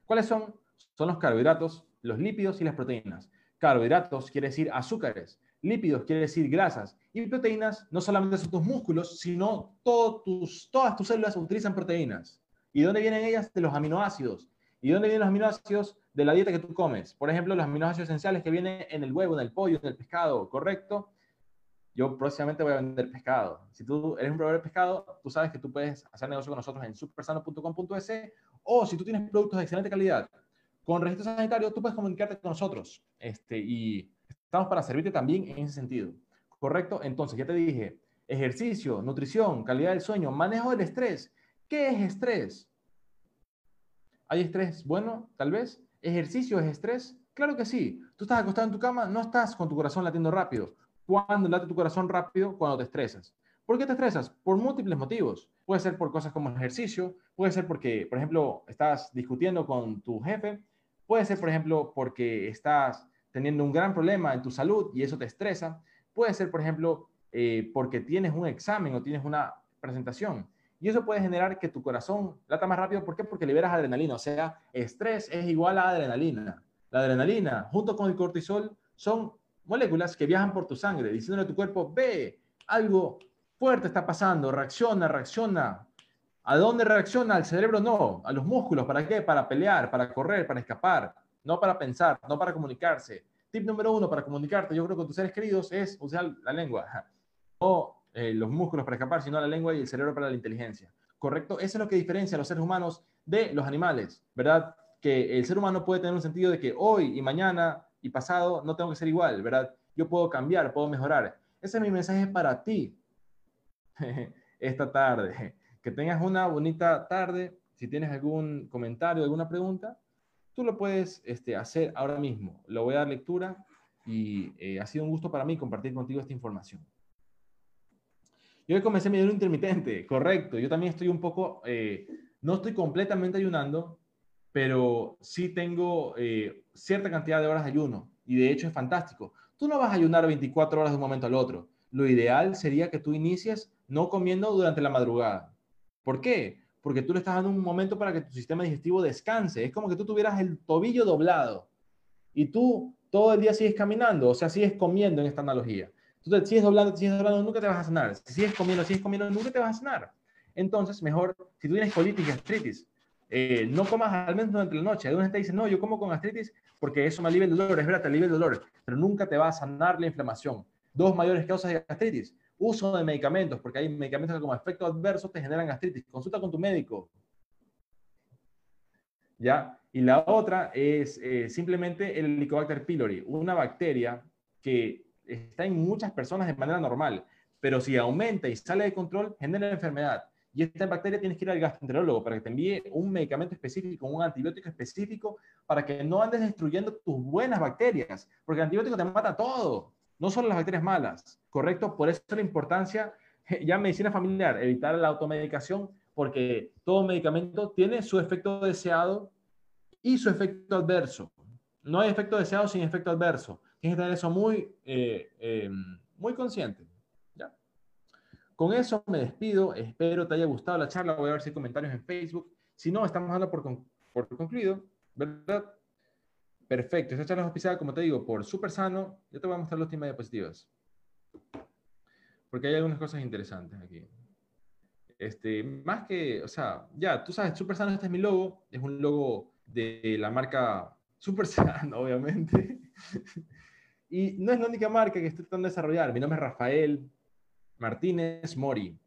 ¿Cuáles son? Son los carbohidratos, los lípidos y las proteínas. Carbohidratos quiere decir azúcares, lípidos quiere decir grasas y proteínas no solamente son tus músculos, sino tus, todas tus células utilizan proteínas. ¿Y dónde vienen ellas? De los aminoácidos. ¿Y dónde vienen los aminoácidos? De la dieta que tú comes. Por ejemplo, los aminoácidos esenciales que vienen en el huevo, en el pollo, en el pescado, ¿correcto? Yo próximamente voy a vender pescado. Si tú eres un proveedor de pescado, tú sabes que tú puedes hacer negocio con nosotros en supersano.com.es o si tú tienes productos de excelente calidad con registro sanitario, tú puedes comunicarte con nosotros este, y estamos para servirte también en ese sentido. ¿Correcto? Entonces, ya te dije, ejercicio, nutrición, calidad del sueño, manejo del estrés. ¿Qué es estrés? ¿Hay estrés bueno, tal vez? ¿Ejercicio es estrés? Claro que sí. Tú estás acostado en tu cama, no estás con tu corazón latiendo rápido. ¿Cuándo late tu corazón rápido? Cuando te estresas. ¿Por qué te estresas? Por múltiples motivos. Puede ser por cosas como ejercicio, puede ser porque, por ejemplo, estás discutiendo con tu jefe, puede ser, por ejemplo, porque estás teniendo un gran problema en tu salud y eso te estresa, puede ser, por ejemplo, eh, porque tienes un examen o tienes una presentación. Y eso puede generar que tu corazón lata más rápido. ¿Por qué? Porque liberas adrenalina. O sea, estrés es igual a adrenalina. La adrenalina, junto con el cortisol, son moléculas que viajan por tu sangre, diciéndole a tu cuerpo, ve, algo fuerte está pasando, reacciona, reacciona. ¿A dónde reacciona? Al cerebro no, a los músculos. ¿Para qué? Para pelear, para correr, para escapar, no para pensar, no para comunicarse. Tip número uno para comunicarte, yo creo, con tus seres queridos es usar la lengua. <laughs> No eh, los músculos para escapar, sino la lengua y el cerebro para la inteligencia. ¿Correcto? Eso es lo que diferencia a los seres humanos de los animales, ¿verdad? Que el ser humano puede tener un sentido de que hoy y mañana y pasado no tengo que ser igual, ¿verdad? Yo puedo cambiar, puedo mejorar. Ese es mi mensaje para ti <laughs> esta tarde. Que tengas una bonita tarde. Si tienes algún comentario, alguna pregunta, tú lo puedes este, hacer ahora mismo. Lo voy a dar lectura y eh, ha sido un gusto para mí compartir contigo esta información. Yo comencé mi ayuno intermitente, correcto. Yo también estoy un poco, eh, no estoy completamente ayunando, pero sí tengo eh, cierta cantidad de horas de ayuno y de hecho es fantástico. Tú no vas a ayunar 24 horas de un momento al otro. Lo ideal sería que tú inicies no comiendo durante la madrugada. ¿Por qué? Porque tú le estás dando un momento para que tu sistema digestivo descanse. Es como que tú tuvieras el tobillo doblado y tú todo el día sigues caminando, o sea, sigues comiendo en esta analogía. Entonces, sigues doblando, sigues doblando, nunca te vas a sanar. Si sigues comiendo, sigues comiendo, nunca te vas a sanar. Entonces, mejor, si tú tienes colitis y gastritis, eh, no comas al menos durante la noche. Alguna gente dice, no, yo como con gastritis porque eso me alivia el dolor. Es verdad, te alivia el dolor, pero nunca te va a sanar la inflamación. Dos mayores causas de gastritis uso de medicamentos, porque hay medicamentos que como efecto adverso te generan gastritis. Consulta con tu médico. ¿Ya? Y la otra es eh, simplemente el Helicobacter pylori, una bacteria que está en muchas personas de manera normal, pero si aumenta y sale de control, genera enfermedad. Y esta bacteria tienes que ir al gastroenterólogo para que te envíe un medicamento específico, un antibiótico específico, para que no andes destruyendo tus buenas bacterias, porque el antibiótico te mata todo no solo las bacterias malas, ¿correcto? Por eso la importancia, ya en medicina familiar, evitar la automedicación, porque todo medicamento tiene su efecto deseado y su efecto adverso. No hay efecto deseado sin efecto adverso. Tienes que tener eso muy, eh, eh, muy consciente. Con eso me despido. Espero te haya gustado la charla. Voy a ver si hay comentarios en Facebook. Si no, estamos dando por, por concluido, ¿verdad? Perfecto, esta charla es auspiciada, como te digo, por Super Sano. Yo te voy a mostrar las últimas diapositivas. Porque hay algunas cosas interesantes aquí. Este, más que, o sea, ya, tú sabes, Super Sano, este es mi logo. Es un logo de la marca Super Sano, obviamente. <laughs> y no es la única marca que estoy tratando de desarrollar. Mi nombre es Rafael Martínez Mori.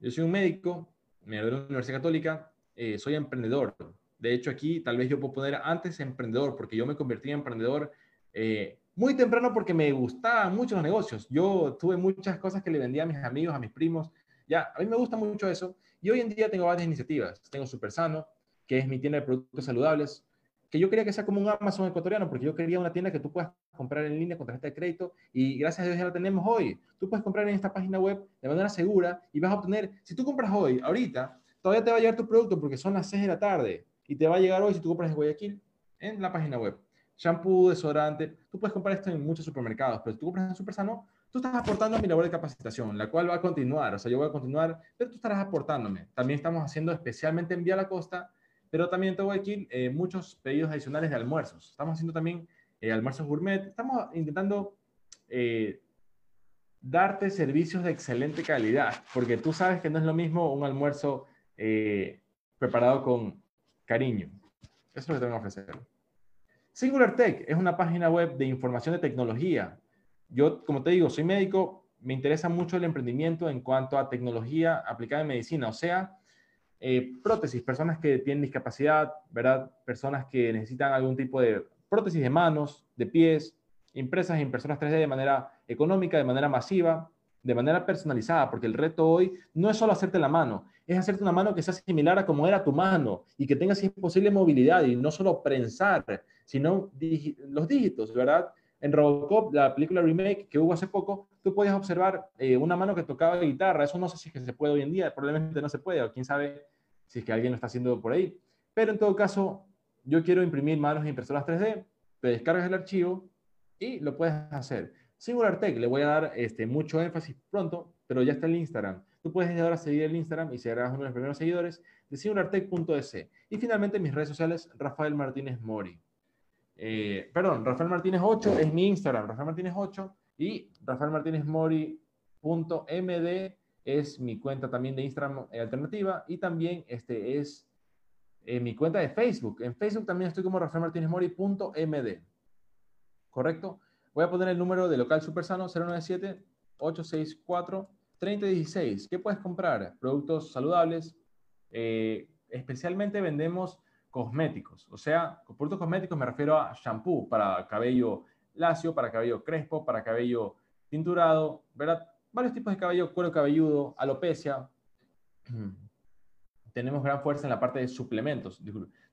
Yo soy un médico, me gradué de la Universidad Católica, eh, soy emprendedor. De hecho, aquí tal vez yo puedo poner antes emprendedor, porque yo me convertí en emprendedor eh, muy temprano porque me gustaban mucho los negocios. Yo tuve muchas cosas que le vendía a mis amigos, a mis primos. Ya, a mí me gusta mucho eso. Y hoy en día tengo varias iniciativas. Tengo Super Sano, que es mi tienda de productos saludables, que yo quería que sea como un Amazon ecuatoriano, porque yo quería una tienda que tú puedas comprar en línea con tarjeta de crédito y gracias a Dios ya la tenemos hoy. Tú puedes comprar en esta página web de manera segura y vas a obtener, si tú compras hoy, ahorita, todavía te va a llegar tu producto porque son las 6 de la tarde y te va a llegar hoy si tú compras en Guayaquil en la página web. Shampoo, desodorante, tú puedes comprar esto en muchos supermercados, pero si tú compras en Supersano, tú estás aportando a mi labor de capacitación, la cual va a continuar, o sea, yo voy a continuar, pero tú estarás aportándome. También estamos haciendo especialmente en Vía la Costa, pero también en Guayaquil eh, muchos pedidos adicionales de almuerzos. Estamos haciendo también eh, almuerzos gourmet, estamos intentando eh, darte servicios de excelente calidad, porque tú sabes que no es lo mismo un almuerzo eh, preparado con cariño. Eso es lo que tengo que ofrecer. Singular Tech es una página web de información de tecnología. Yo, como te digo, soy médico, me interesa mucho el emprendimiento en cuanto a tecnología aplicada en medicina, o sea, eh, prótesis, personas que tienen discapacidad, ¿verdad? Personas que necesitan algún tipo de prótesis de manos, de pies, impresas en impresoras 3D de manera económica, de manera masiva, de manera personalizada, porque el reto hoy no es solo hacerte la mano, es hacerte una mano que sea similar a como era tu mano y que tenga, si es posible, movilidad y no solo prensar, sino los dígitos, ¿verdad? En Robocop, la película remake que hubo hace poco, tú podías observar eh, una mano que tocaba guitarra. Eso no sé si es que se puede hoy en día, probablemente no se puede, o quién sabe si es que alguien lo está haciendo por ahí. Pero en todo caso, yo quiero imprimir manos en impresoras 3D, te descargas el archivo y lo puedes hacer. SingularTech, le voy a dar este, mucho énfasis pronto, pero ya está el Instagram. Tú puedes ahora seguir el Instagram y serás uno de los primeros seguidores de singulartech.es. Y finalmente mis redes sociales, Rafael Martínez Mori. Eh, perdón, Rafael Martínez 8 es mi Instagram, Rafael Martínez 8 y Rafael Martínez Mori.md es mi cuenta también de Instagram eh, alternativa y también este es eh, mi cuenta de Facebook. En Facebook también estoy como Rafael Martínez Mori.md. ¿Correcto? Voy a poner el número de local supersano 097 864 3016. ¿Qué puedes comprar? Productos saludables. especialmente vendemos cosméticos. O sea, con productos cosméticos me refiero a shampoo para cabello lacio, para cabello crespo, para cabello tinturado, ¿verdad? Varios tipos de cabello, cuero cabelludo, alopecia. <clears throat> Tenemos gran fuerza en la parte de suplementos.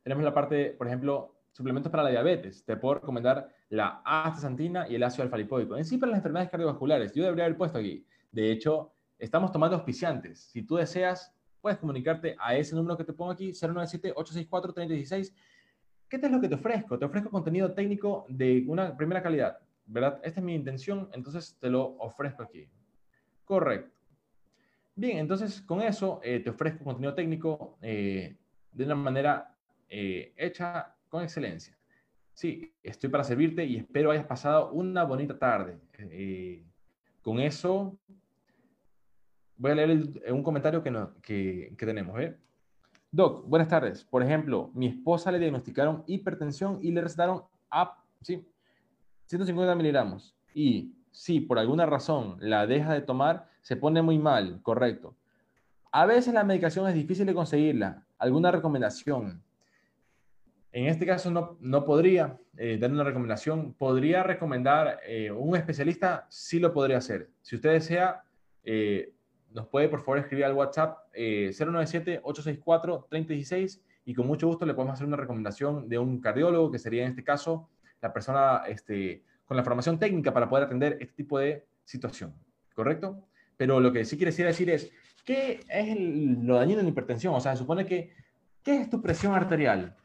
Tenemos la parte, por ejemplo, suplementos para la diabetes. Te puedo recomendar la astaxantina y el ácido alfa-lipoico. En sí, para las enfermedades cardiovasculares. Yo debería haber puesto aquí. De hecho, estamos tomando auspiciantes. Si tú deseas puedes comunicarte a ese número que te pongo aquí, 097-864-3016. ¿Qué es lo que te ofrezco? Te ofrezco contenido técnico de una primera calidad, ¿verdad? Esta es mi intención, entonces te lo ofrezco aquí. Correcto. Bien, entonces con eso eh, te ofrezco contenido técnico eh, de una manera eh, hecha con excelencia. Sí, estoy para servirte y espero hayas pasado una bonita tarde. con eso voy a leer un comentario que, que, que tenemos. ¿eh? Doc, buenas tardes. Por ejemplo, mi esposa le diagnosticaron hipertensión y le recetaron a, ¿sí? 150 miligramos. Y si por alguna razón la deja de tomar, se pone muy mal, correcto. A veces la medicación es difícil de conseguirla. ¿Alguna recomendación? En este caso no, no podría eh, dar una recomendación. Podría recomendar eh, un especialista, sí lo podría hacer. Si usted desea, eh, nos puede por favor escribir al WhatsApp 097-864-3016 y con mucho gusto le podemos hacer una recomendación de un cardiólogo, que sería en este caso la persona este, con la formación técnica para poder atender este tipo de situación, ¿correcto? Pero lo que sí quiere decir es, ¿qué es lo dañino en hipertensión? O sea, se supone que, ¿qué es tu presión arterial?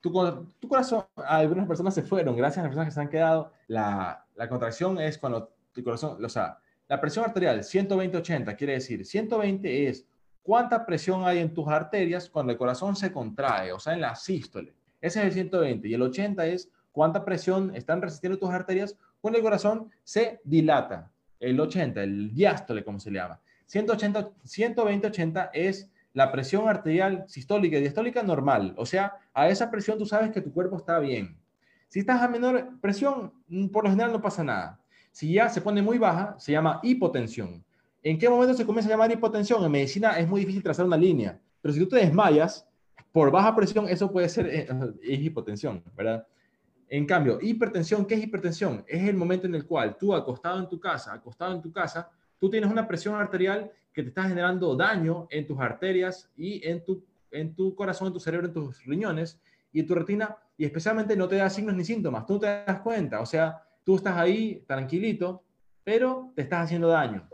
Tu, tu, corazón, algunas personas se fueron, gracias a las personas que se han quedado, la, la contracción es cuando tu corazón, o sea, la presión arterial 120-80 quiere decir, 120 es cuánta presión hay en tus arterias cuando el corazón se contrae, o sea, en la sístole. Ese es el 120. Y el 80 es cuánta presión están resistiendo tus arterias cuando el corazón se dilata. El 80, el diástole, como se le llama. 180, 120-80 es la presión arterial sistólica y diastólica normal. O sea, a esa presión tú sabes que tu cuerpo está bien. Si estás a menor presión, por lo general no pasa nada. Si ya se pone muy baja, se llama hipotensión. ¿En qué momento se comienza a llamar hipotensión? En medicina es muy difícil trazar una línea, pero si tú te desmayas por baja presión, eso puede ser eh, <laughs> hipotensión, ¿verdad? En cambio, hipertensión, ¿qué es hipertensión? Es el momento en el cual tú acostado en tu casa, acostado en tu casa, tú tienes una presión arterial que te está generando daño en tus arterias y en tu, en tu corazón, en tu cerebro, en tus riñones y en tu retina, y especialmente no te da signos ni síntomas, tú no te das cuenta, o sea, Tú estás ahí tranquilito, pero te estás haciendo daño.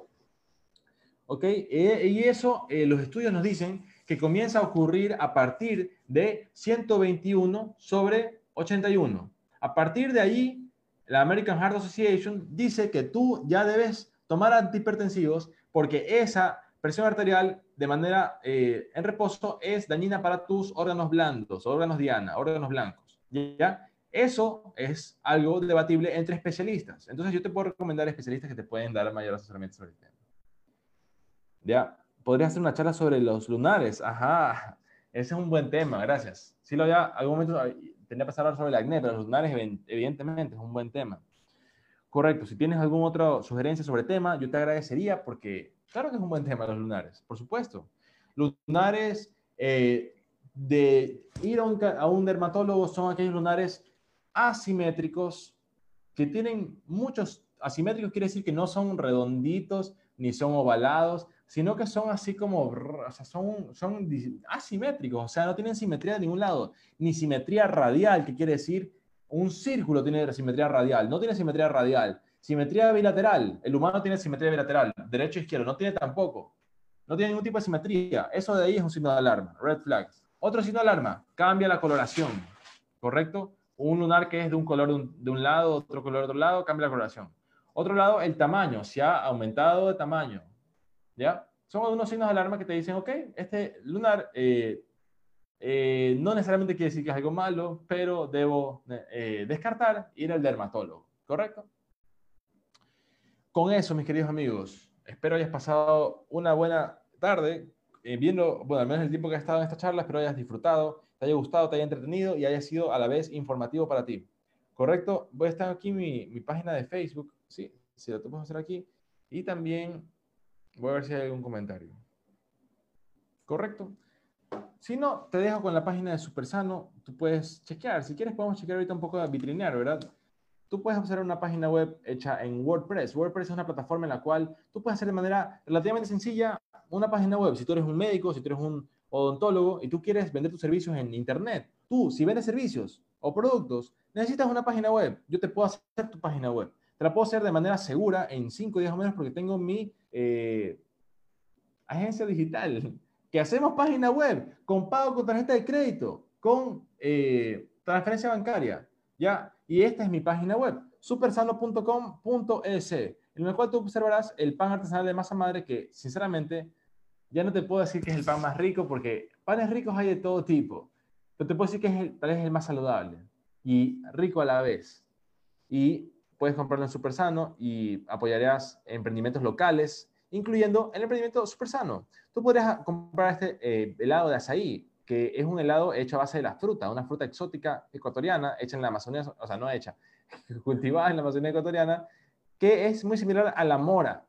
¿Ok? Eh, y eso eh, los estudios nos dicen que comienza a ocurrir a partir de 121 sobre 81. A partir de ahí, la American Heart Association dice que tú ya debes tomar antihipertensivos porque esa presión arterial de manera eh, en reposo es dañina para tus órganos blandos, órganos diana, órganos blancos. ¿Ya? Eso es algo debatible entre especialistas. Entonces yo te puedo recomendar especialistas que te pueden dar mayor asesoramiento sobre el tema. Ya, podrías hacer una charla sobre los lunares. Ajá, ese es un buen tema, gracias. Sí lo había, algún momento tendría que pasar a hablar sobre el acné, pero los lunares evidentemente es un buen tema. Correcto, si tienes alguna otra sugerencia sobre el tema, yo te agradecería porque claro que es un buen tema los lunares, por supuesto. Lunares, eh, de ir a un, a un dermatólogo son aquellos lunares asimétricos que tienen muchos asimétricos quiere decir que no son redonditos ni son ovalados, sino que son así como, son, son asimétricos, o sea, no tienen simetría de ningún lado, ni simetría radial, que quiere decir un círculo tiene simetría radial, no tiene simetría radial, simetría bilateral, el humano tiene simetría bilateral, derecho e izquierdo, no tiene tampoco, no tiene ningún tipo de simetría, eso de ahí es un signo de alarma, red flags. Otro signo de alarma, cambia la coloración, ¿correcto? Un lunar que es de un color de un, lado, otro color de otro lado, cambia la coloración. Otro lado, el tamaño, se ha aumentado de tamaño, ¿ya? Son algunos signos de alarma que te dicen, ok, este lunar eh, eh, no necesariamente quiere decir que es algo malo, pero debo eh, descartar ir al dermatólogo, ¿correcto? Con eso, mis queridos amigos, espero hayas pasado una buena tarde viendo, bueno, al menos el tiempo que has estado en esta charla, espero hayas disfrutado, te haya gustado, te haya entretenido y haya sido a la vez informativo para ti. ¿Correcto? Voy a estar aquí mi, mi página de Facebook, ¿sí? Si lo podemos hacer aquí. Y también Voy a ver si hay algún comentario. ¿Correcto? Si no, te dejo con la página de Supersano. Tú puedes chequear. Si quieres, podemos chequear ahorita un poco de vitrinear, ¿verdad? Tú puedes observar una página web hecha en WordPress. WordPress es una plataforma en la cual tú puedes hacer de manera relativamente sencilla una página web. Si tú eres un médico, si tú eres un odontólogo y tú quieres vender tus servicios en Internet, tú, si vendes servicios o productos, necesitas una página web. Yo te puedo hacer tu página web. Te la puedo hacer de manera segura en cinco días o menos porque tengo mi eh, agencia digital, que hacemos página web con pago con tarjeta de crédito, con eh, transferencia bancaria, ¿ya? Y esta es mi página web, supersano.com.es, en la cual tú observarás el pan artesanal de masa madre que, sinceramente, ya no te puedo decir que es el pan más rico porque panes ricos hay de todo tipo, pero te puedo decir que es tal vez el más saludable y rico a la vez. Y puedes comprarlo en Supersano y apoyarías emprendimientos locales, incluyendo el emprendimiento Supersano. Tú podrías comprar este eh, helado de azaí, que es un helado hecho a base de la fruta, una fruta exótica ecuatoriana, hecha en la Amazonía, o sea, no hecha, <laughs> cultivada en la Amazonía ecuatoriana, que es muy similar a la mora.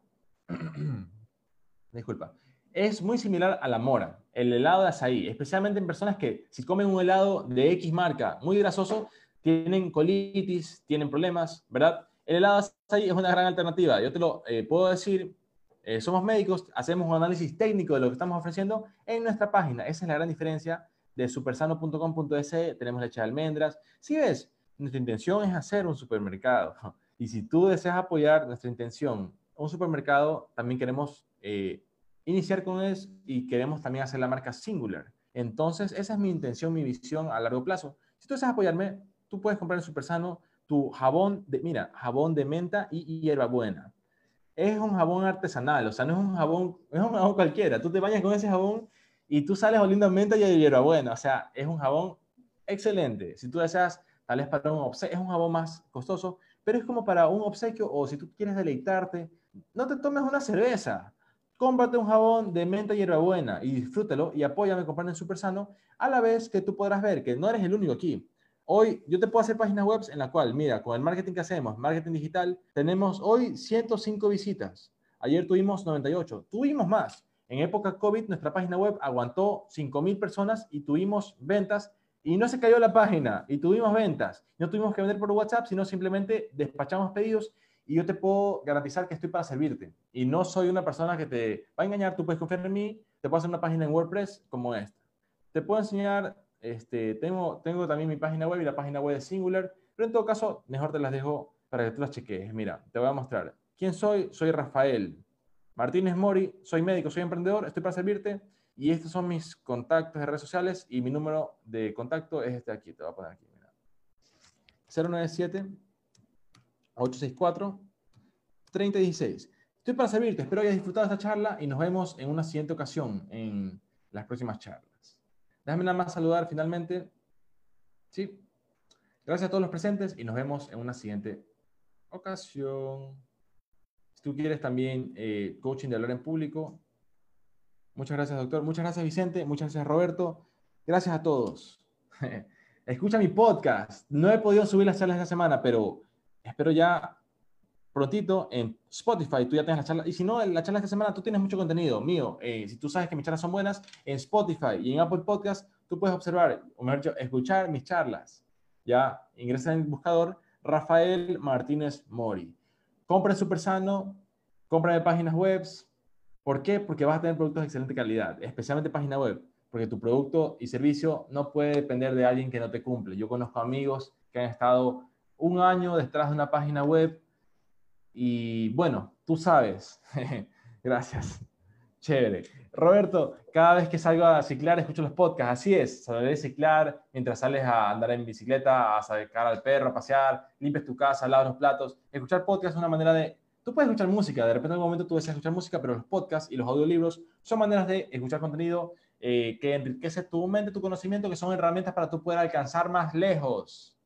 <clears throat> Disculpa. Es muy similar a la mora, el helado de azaí, especialmente en personas que si comen un helado de X marca muy grasoso, tienen colitis, tienen problemas, ¿verdad? El helado de es una gran alternativa. Yo te lo eh, puedo decir, eh, somos médicos, hacemos un análisis técnico de lo que estamos ofreciendo en nuestra página. Esa es la gran diferencia de supersano.com.es. Tenemos leche de almendras. Si ves, nuestra intención es hacer un supermercado. <laughs> Y si tú deseas apoyar nuestra intención, un supermercado, también queremos eh, iniciar con eso y queremos también hacer la marca Singular. Entonces, esa es mi intención, mi visión a largo plazo. Si tú deseas apoyarme, tú puedes comprar en Supersano tu jabón de, mira, jabón de menta y hierbabuena. Es un jabón artesanal, o sea, no es un jabón, es un jabón cualquiera. Tú te bañas con ese jabón y tú sales oliendo a menta y hierbabuena. O sea, es un jabón excelente. Si tú deseas, tal vez para un obsequio, es un jabón más costoso, pero es como para un obsequio o si tú quieres deleitarte, no te tomes una cerveza. Cómprate un jabón de menta y hierbabuena y disfrútalo y apóyame comprando en Supersano, a la vez que tú podrás ver que no eres el único aquí. Hoy yo te puedo hacer páginas web en la cual, mira, con el marketing que hacemos, marketing digital, tenemos hoy 105 visitas. Ayer tuvimos 98. Tuvimos más. En época COVID, nuestra página web aguantó 5.000 personas y tuvimos ventas y no se cayó la página y tuvimos ventas. No tuvimos que vender por WhatsApp, sino simplemente despachamos pedidos y yo te puedo garantizar que estoy para servirte. Y no soy una persona que te va a engañar, tú puedes confiar en mí, te puedo hacer una página en WordPress como esta. Te puedo enseñar este, tengo, tengo también mi página web y la página web de Singular, pero en todo caso, mejor te las dejo para que tú las cheques. Mira, te voy a mostrar. ¿Quién soy? Soy Rafael Martínez Mori, soy médico, soy emprendedor, estoy para servirte. Y estos son mis contactos de redes sociales y mi número de contacto es este aquí, te voy a poner aquí. Mira. 097 864 3016. Estoy para servirte, espero hayas disfrutado esta charla y nos vemos en una siguiente ocasión en las próximas charlas. Déjame nada más saludar finalmente. Sí. Gracias a todos los presentes y nos vemos en una siguiente ocasión. Si tú quieres también eh, coaching de hablar en público, muchas gracias, doctor. Muchas gracias, Vicente. Muchas gracias, Roberto. Gracias a todos. <laughs> Escucha mi podcast. No he podido subir las charlas esta semana, pero espero ya prontito en Spotify tú ya tienes la charla. Y si no, la charla esta semana tú tienes mucho contenido mío. Eh, si tú sabes que mis charlas son buenas, en Spotify y en Apple Podcast tú puedes observar, o escuchar mis charlas. Ya ingresa en el buscador Rafael Martínez Mori. compra Super Sano, compra de páginas web. ¿Por qué? Porque vas a tener productos de excelente calidad, especialmente página web, porque tu producto y servicio no puede depender de alguien que no te cumple. Yo conozco amigos que han estado un año detrás de una página web y bueno, tú sabes. <laughs> Gracias. Chévere. Roberto, cada vez que salgo a ciclar escucho los podcasts, así es, saber ciclar mientras sales a andar en bicicleta, a sacar al perro, a pasear, limpias tu casa, lavas los platos. Escuchar podcasts es una manera de... Tú puedes escuchar música, de repente en algún momento tú deseas escuchar música, pero los podcasts y los audiolibros son maneras de escuchar contenido eh, que enriquece tu mente, tu conocimiento, que son herramientas para tú poder alcanzar más lejos.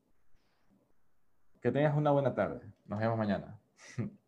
Que tengas una buena tarde. Nos vemos mañana. <laughs>